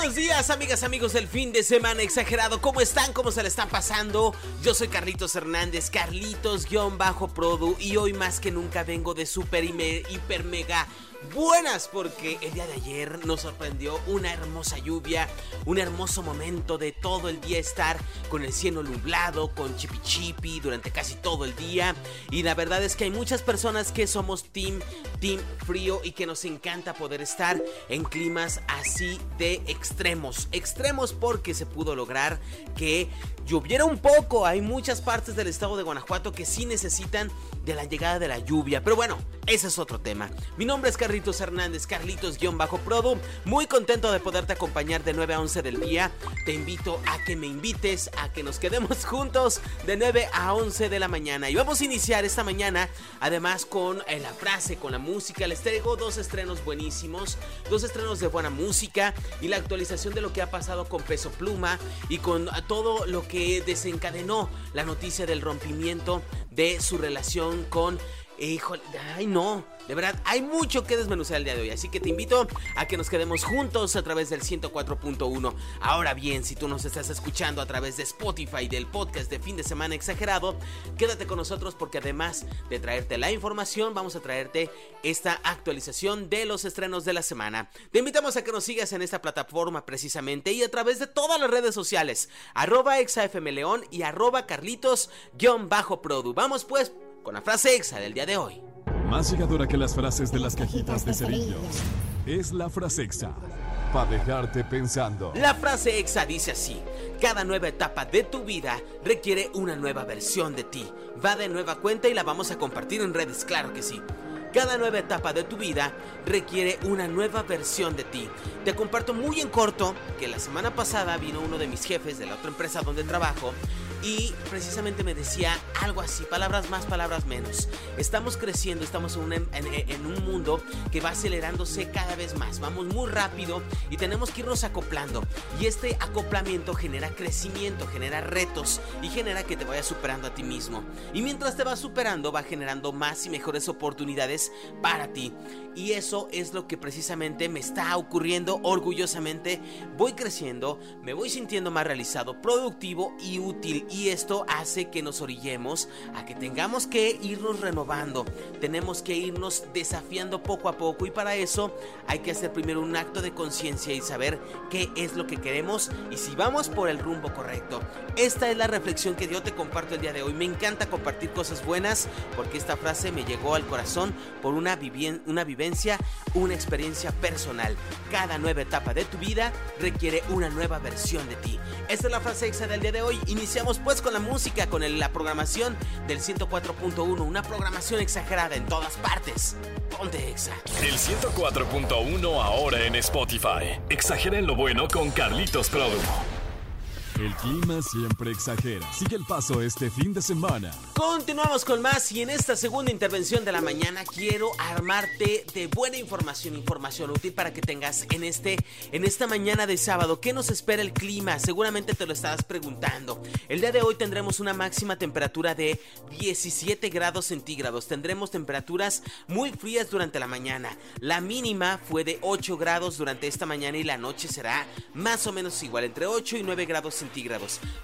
Buenos días, amigas, amigos del fin de semana exagerado. ¿Cómo están? ¿Cómo se le están pasando? Yo soy Carlitos Hernández, Carlitos-Produ, y hoy más que nunca vengo de super hiper mega buenas porque el día de ayer nos sorprendió una hermosa lluvia, un hermoso momento de todo el día estar con el cielo nublado, con chipi chipi durante casi todo el día y la verdad es que hay muchas personas que somos team team frío y que nos encanta poder estar en climas así de extremos, extremos porque se pudo lograr que lloviera un poco. Hay muchas partes del estado de Guanajuato que sí necesitan de la llegada de la lluvia. Pero bueno, ese es otro tema. Mi nombre es Carlitos Hernández, Carlitos-Prodo. Muy contento de poderte acompañar de 9 a 11 del día. Te invito a que me invites, a que nos quedemos juntos de 9 a 11 de la mañana. Y vamos a iniciar esta mañana, además con eh, la frase, con la música. Les traigo dos estrenos buenísimos, dos estrenos de buena música y la actualización de lo que ha pasado con Peso Pluma y con todo lo que desencadenó la noticia del rompimiento de su relación con Híjole, ay no, de verdad, hay mucho que desmenuzar el día de hoy, así que te invito a que nos quedemos juntos a través del 104.1. Ahora bien, si tú nos estás escuchando a través de Spotify del podcast de fin de semana exagerado, quédate con nosotros porque además de traerte la información, vamos a traerte esta actualización de los estrenos de la semana. Te invitamos a que nos sigas en esta plataforma precisamente y a través de todas las redes sociales, arroba exafmleón y arroba carlitos-produ. Vamos pues con la frase exa del día de hoy. Más llegadora que las frases de las cajitas de cerillos es la frase exa. Para dejarte pensando. La frase exa dice así: Cada nueva etapa de tu vida requiere una nueva versión de ti. Va de nueva cuenta y la vamos a compartir en redes, claro que sí. Cada nueva etapa de tu vida requiere una nueva versión de ti. Te comparto muy en corto que la semana pasada vino uno de mis jefes de la otra empresa donde trabajo y precisamente me decía algo así, palabras más, palabras menos. Estamos creciendo, estamos en un, mundo que va acelerándose cada vez más, vamos muy rápido y tenemos que irnos acoplando. Y este acoplamiento genera crecimiento, genera retos y genera que te vayas superando a ti mismo. Y mientras te vas superando, va generando más y mejores oportunidades para ti. Y eso es lo que precisamente me está ocurriendo orgullosamente. Voy creciendo, me voy sintiendo más realizado, productivo y útil y esto hace que nos orillemos a que tengamos que irnos renovando, tenemos que irnos desafiando poco a poco y para eso hay que hacer primero un acto de conciencia y saber qué es lo que queremos y si vamos por el rumbo correcto. Esta es la reflexión que yo te comparto el día de hoy. Me encanta compartir cosas buenas porque esta frase me llegó al corazón por una, una vivencia, una experiencia personal. Cada nueva etapa de tu vida requiere una nueva versión de ti. Esta es la frase exa del día de hoy. Iniciamos pues con la música, con la programación del 104.1, una programación exagerada en todas partes. Ponte exa. El 104.1 ahora en Spotify. Exagera en lo bueno con Carlitos Produ. El clima siempre exagera. Sigue el paso este fin de semana. Continuamos con más y en esta segunda intervención de la mañana quiero armarte de buena información, información útil para que tengas en este en esta mañana de sábado. ¿Qué nos espera el clima? Seguramente te lo estabas preguntando. El día de hoy tendremos una máxima temperatura de 17 grados centígrados. Tendremos temperaturas muy frías durante la mañana. La mínima fue de 8 grados durante esta mañana y la noche será más o menos igual, entre 8 y 9 grados centígrados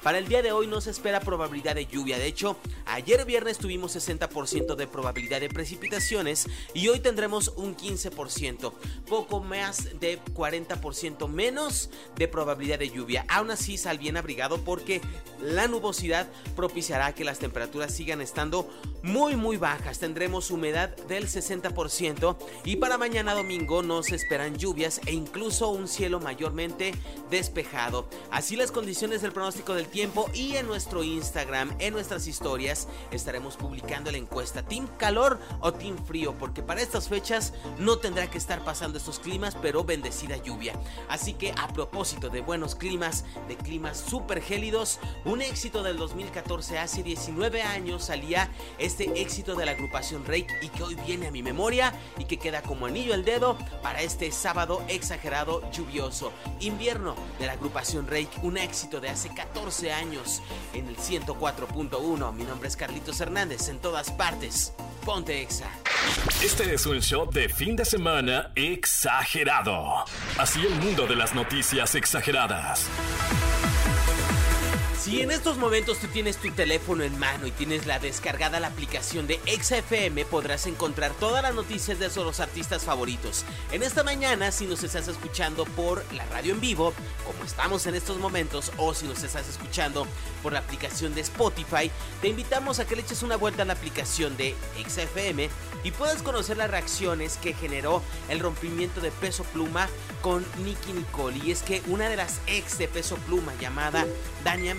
para el día de hoy no se espera probabilidad de lluvia. De hecho, ayer viernes tuvimos 60% de probabilidad de precipitaciones y hoy tendremos un 15%. Poco más de 40% menos de probabilidad de lluvia. Aún así, sal bien abrigado porque la nubosidad propiciará que las temperaturas sigan estando muy muy bajas. Tendremos humedad del 60% y para mañana domingo no se esperan lluvias e incluso un cielo mayormente despejado. Así las condiciones tienes el pronóstico del tiempo y en nuestro Instagram, en nuestras historias, estaremos publicando la encuesta Team Calor o Team Frío, porque para estas fechas no tendrá que estar pasando estos climas, pero bendecida lluvia. Así que a propósito de buenos climas, de climas súper gélidos, un éxito del 2014 hace 19 años salía este éxito de la agrupación Rake y que hoy viene a mi memoria y que queda como anillo al dedo para este sábado exagerado lluvioso. Invierno de la agrupación Rake, un éxito de hace 14 años en el 104.1. Mi nombre es Carlitos Hernández en todas partes. Ponte Exa. Este es un show de fin de semana exagerado. Así el mundo de las noticias exageradas. Si en estos momentos tú tienes tu teléfono en mano y tienes la descargada la aplicación de XFM, podrás encontrar todas las noticias de esos artistas favoritos. En esta mañana, si nos estás escuchando por la radio en vivo, como estamos en estos momentos, o si nos estás escuchando por la aplicación de Spotify, te invitamos a que le eches una vuelta a la aplicación de XFM y puedas conocer las reacciones que generó el rompimiento de Peso Pluma con Nicky Nicole. Y es que una de las ex de Peso Pluma, llamada Dania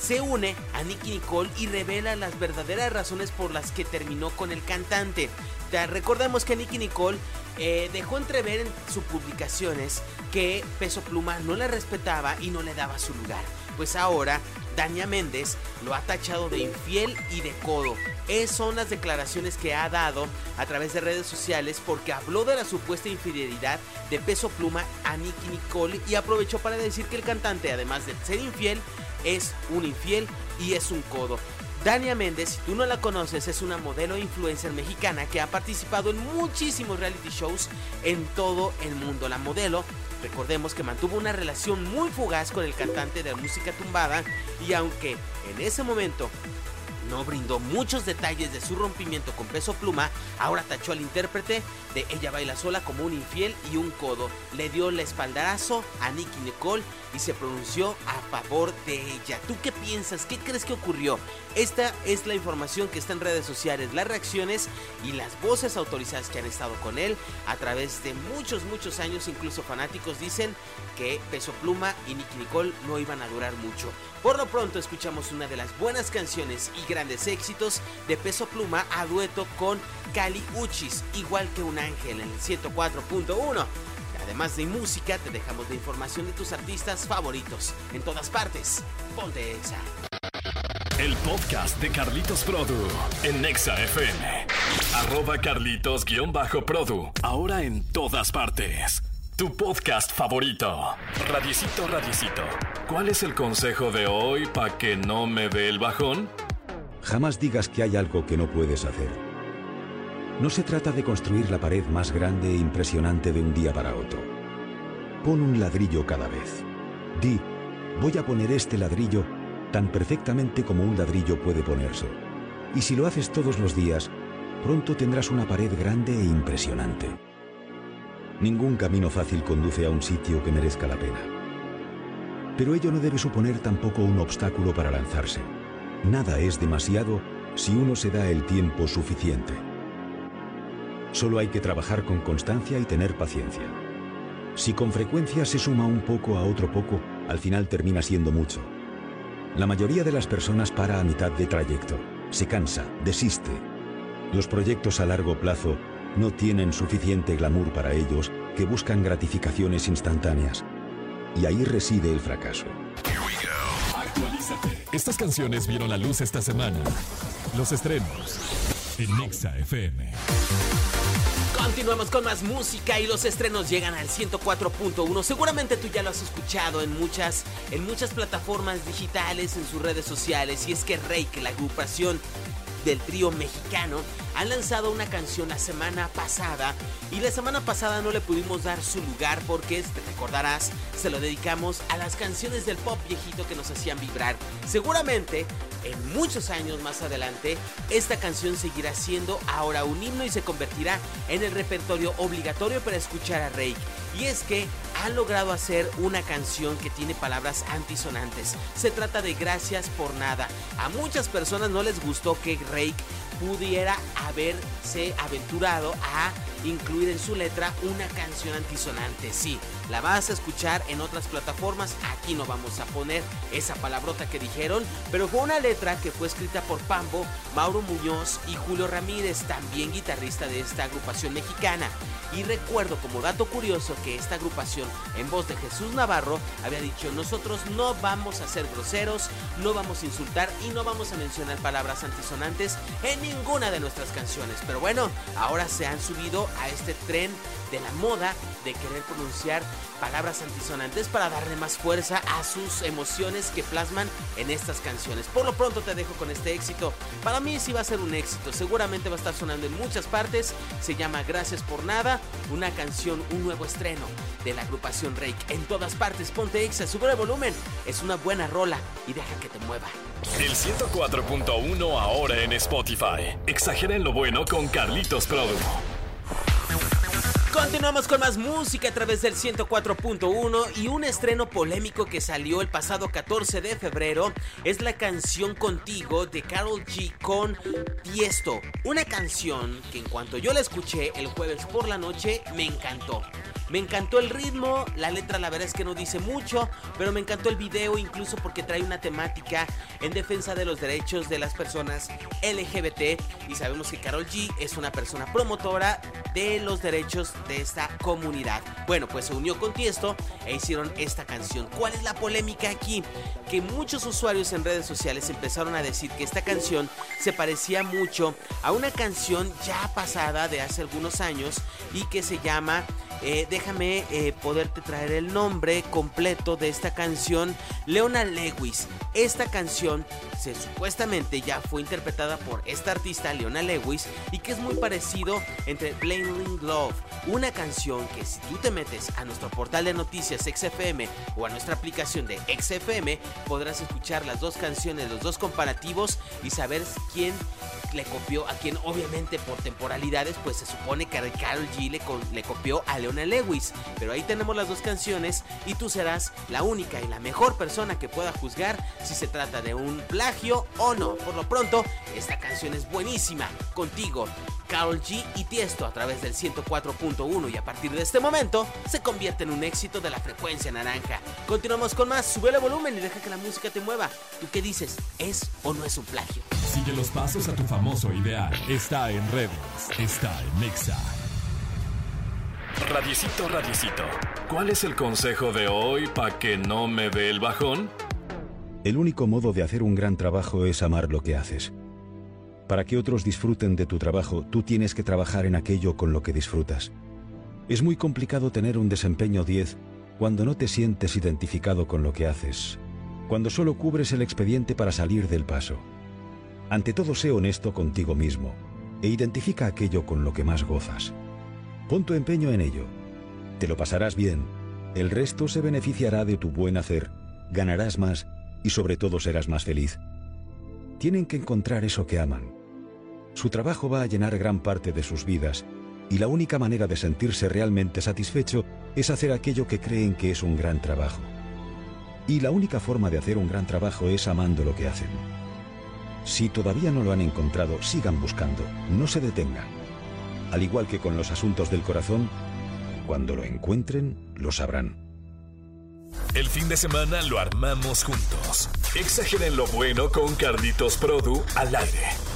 Se une a Nicky Nicole y revela las verdaderas razones por las que terminó con el cantante. Te recordemos que Nicky Nicole eh, dejó entrever en sus publicaciones que Peso Pluma no la respetaba y no le daba su lugar. Pues ahora Dania Méndez lo ha tachado de infiel y de codo. Es, son las declaraciones que ha dado a través de redes sociales porque habló de la supuesta infidelidad de Peso Pluma a Nicky Nicole y aprovechó para decir que el cantante, además de ser infiel, es un infiel y es un codo. Dania Méndez, si tú no la conoces, es una modelo e influencer mexicana que ha participado en muchísimos reality shows en todo el mundo. La modelo, recordemos que mantuvo una relación muy fugaz con el cantante de música tumbada y aunque en ese momento no brindó muchos detalles de su rompimiento con peso pluma, ahora tachó al intérprete de Ella Baila Sola como un infiel y un codo. Le dio el espaldarazo a Nicky Nicole y se pronunció a favor de ella. ¿Tú qué piensas? ¿Qué crees que ocurrió? Esta es la información que está en redes sociales, las reacciones y las voces autorizadas que han estado con él a través de muchos, muchos años. Incluso fanáticos dicen que Peso Pluma y Nicky Nicole no iban a durar mucho. Por lo pronto escuchamos una de las buenas canciones y grandes éxitos de Peso Pluma a dueto con Cali Uchis, igual que un ángel en el 104.1. Además de música, te dejamos de información de tus artistas favoritos. En todas partes, ponte Exa. El podcast de Carlitos Produ en Nexa FM. Arroba Carlitos-Produ. Ahora en todas partes. Tu podcast favorito. Radiecito, radiecito. ¿Cuál es el consejo de hoy para que no me dé el bajón? Jamás digas que hay algo que no puedes hacer. No se trata de construir la pared más grande e impresionante de un día para otro. Pon un ladrillo cada vez. Di, voy a poner este ladrillo tan perfectamente como un ladrillo puede ponerse. Y si lo haces todos los días, pronto tendrás una pared grande e impresionante. Ningún camino fácil conduce a un sitio que merezca la pena. Pero ello no debe suponer tampoco un obstáculo para lanzarse. Nada es demasiado si uno se da el tiempo suficiente. Solo hay que trabajar con constancia y tener paciencia. Si con frecuencia se suma un poco a otro poco, al final termina siendo mucho. La mayoría de las personas para a mitad de trayecto, se cansa, desiste. Los proyectos a largo plazo no tienen suficiente glamour para ellos que buscan gratificaciones instantáneas. Y ahí reside el fracaso. Estas canciones vieron la luz esta semana. Los estrenos en Nexa FM. Continuamos con más música y los estrenos llegan al 104.1. Seguramente tú ya lo has escuchado en muchas, en muchas plataformas digitales, en sus redes sociales. Y es que Rake, la agrupación del trío mexicano, han lanzado una canción la semana pasada y la semana pasada no le pudimos dar su lugar porque, te recordarás, se lo dedicamos a las canciones del pop viejito que nos hacían vibrar. Seguramente, en muchos años más adelante, esta canción seguirá siendo ahora un himno y se convertirá en el repertorio obligatorio para escuchar a Rake. Y es que han logrado hacer una canción que tiene palabras antisonantes. Se trata de Gracias por nada. A muchas personas no les gustó que Rake pudiera haberse aventurado a incluir en su letra una canción antisonante. Sí, la vas a escuchar en otras plataformas. Aquí no vamos a poner esa palabrota que dijeron, pero fue una letra que fue escrita por Pambo, Mauro Muñoz y Julio Ramírez, también guitarrista de esta agrupación mexicana. Y recuerdo como dato curioso que esta agrupación, en voz de Jesús Navarro, había dicho, nosotros no vamos a ser groseros, no vamos a insultar y no vamos a mencionar palabras antisonantes en ninguna de nuestras canciones. Pero bueno, ahora se han subido a este tren de la moda de querer pronunciar palabras antisonantes para darle más fuerza a sus emociones que plasman en estas canciones. Por lo pronto te dejo con este éxito. Para mí sí va a ser un éxito, seguramente va a estar sonando en muchas partes. Se llama Gracias por nada, una canción, un nuevo estreno de la agrupación Rake. En todas partes, ponte exa, sube el volumen. Es una buena rola y deja que te mueva. El 104.1 ahora en Spotify. Exageren lo bueno con Carlitos Produ. Continuamos con más música a través del 104.1 y un estreno polémico que salió el pasado 14 de febrero es la canción Contigo de Carol G con Tiesto. Una canción que en cuanto yo la escuché el jueves por la noche me encantó. Me encantó el ritmo, la letra la verdad es que no dice mucho, pero me encantó el video incluso porque trae una temática en defensa de los derechos de las personas LGBT y sabemos que Carol G es una persona promotora de los derechos de esta comunidad. Bueno, pues se unió con Tiesto e hicieron esta canción. ¿Cuál es la polémica aquí? Que muchos usuarios en redes sociales empezaron a decir que esta canción se parecía mucho a una canción ya pasada de hace algunos años y que se llama eh, déjame eh, poderte traer el nombre completo de esta canción, Leona Lewis. Esta canción se, supuestamente ya fue interpretada por esta artista, Leona Lewis, y que es muy parecido entre Blaining Love, una canción que si tú te metes a nuestro portal de noticias XFM o a nuestra aplicación de XFM, podrás escuchar las dos canciones, los dos comparativos y saber quién le copió, a quien obviamente por temporalidades, pues se supone que Carol G le, le copió a Leona Lewis. Pero ahí tenemos las dos canciones y tú serás la única y la mejor persona que pueda juzgar si se trata de un plagio o no. Por lo pronto, esta canción es buenísima. Contigo, Carol G y Tiesto a través del 104.1 y a partir de este momento se convierte en un éxito de la frecuencia naranja. Continuamos con más, sube el volumen y deja que la música te mueva. ¿Tú qué dices? ¿Es o no es un plagio? Sigue los pasos a tu famoso ideal. Está en redes, está en Nexa. Radiecito, radiecito. ¿Cuál es el consejo de hoy para que no me dé el bajón? El único modo de hacer un gran trabajo es amar lo que haces. Para que otros disfruten de tu trabajo, tú tienes que trabajar en aquello con lo que disfrutas. Es muy complicado tener un desempeño 10 cuando no te sientes identificado con lo que haces, cuando solo cubres el expediente para salir del paso. Ante todo, sé honesto contigo mismo e identifica aquello con lo que más gozas. Pon tu empeño en ello. Te lo pasarás bien. El resto se beneficiará de tu buen hacer, ganarás más y sobre todo serás más feliz. Tienen que encontrar eso que aman. Su trabajo va a llenar gran parte de sus vidas y la única manera de sentirse realmente satisfecho es hacer aquello que creen que es un gran trabajo. Y la única forma de hacer un gran trabajo es amando lo que hacen. Si todavía no lo han encontrado, sigan buscando, no se detengan. Al igual que con los asuntos del corazón, cuando lo encuentren, lo sabrán. El fin de semana lo armamos juntos. Exageren lo bueno con Carlitos Produ al aire.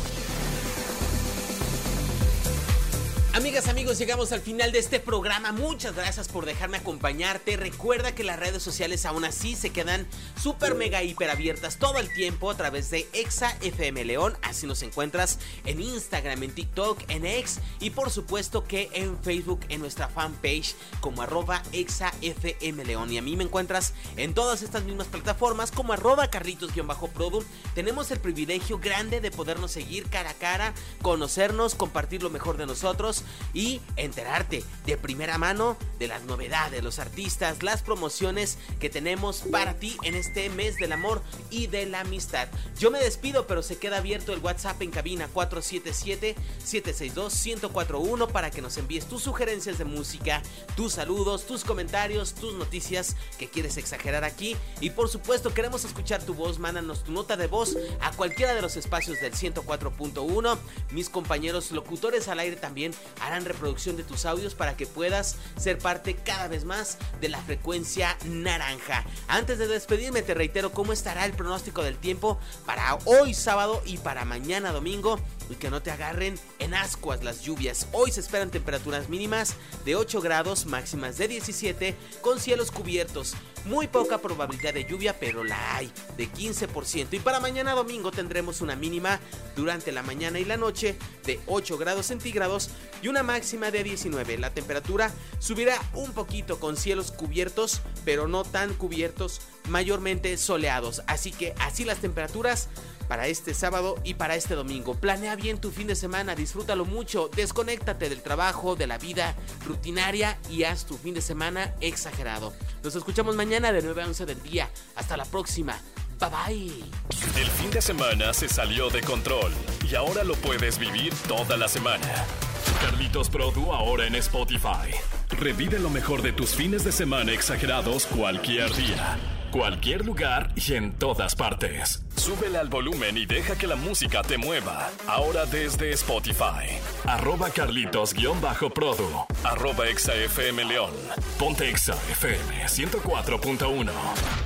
Amigas, amigos, llegamos al final de este programa. Muchas gracias por dejarme acompañarte. Recuerda que las redes sociales aún así se quedan súper mega hiper abiertas todo el tiempo a través de Exa FM León. Así nos encuentras en Instagram, en TikTok, en X y por supuesto que en Facebook en nuestra fanpage como arroba Exa León. Y a mí me encuentras en todas estas mismas plataformas como arroba Carlitos-Produ. Tenemos el privilegio grande de podernos seguir cara a cara, conocernos, compartir lo mejor de nosotros y enterarte de primera mano de las novedades, los artistas, las promociones que tenemos para ti en este mes del amor y de la amistad. Yo me despido, pero se queda abierto el WhatsApp en cabina 477-762-1041 para que nos envíes tus sugerencias de música, tus saludos, tus comentarios, tus noticias que quieres exagerar aquí. Y por supuesto, queremos escuchar tu voz. Mándanos tu nota de voz a cualquiera de los espacios del 104.1. Mis compañeros locutores al aire también harán reproducción de tus audios para que puedas ser parte cada vez más de la frecuencia naranja. Antes de despedirme, te reitero cómo estará el pronóstico del tiempo para hoy sábado y para mañana domingo y que no te agarren en ascuas las lluvias. Hoy se esperan temperaturas mínimas de 8 grados, máximas de 17, con cielos cubiertos. Muy poca probabilidad de lluvia, pero la hay, de 15%. Y para mañana domingo tendremos una mínima durante la mañana y la noche de 8 grados centígrados y una máxima de 19. La temperatura subirá un poquito con cielos cubiertos, pero no tan cubiertos, mayormente soleados. Así que así las temperaturas para este sábado y para este domingo. Planea bien tu fin de semana, disfrútalo mucho, desconéctate del trabajo, de la vida rutinaria y haz tu fin de semana exagerado. Nos escuchamos mañana de 9 a 11 del día. Hasta la próxima. Bye bye. El fin de semana se salió de control y ahora lo puedes vivir toda la semana. Carlitos Produ ahora en Spotify. Revive lo mejor de tus fines de semana exagerados cualquier día, cualquier lugar y en todas partes. Súbele al volumen y deja que la música te mueva. Ahora desde Spotify. Arroba Carlitos-Produ. Arroba ExaFM León. Ponte Exa FM 104.1.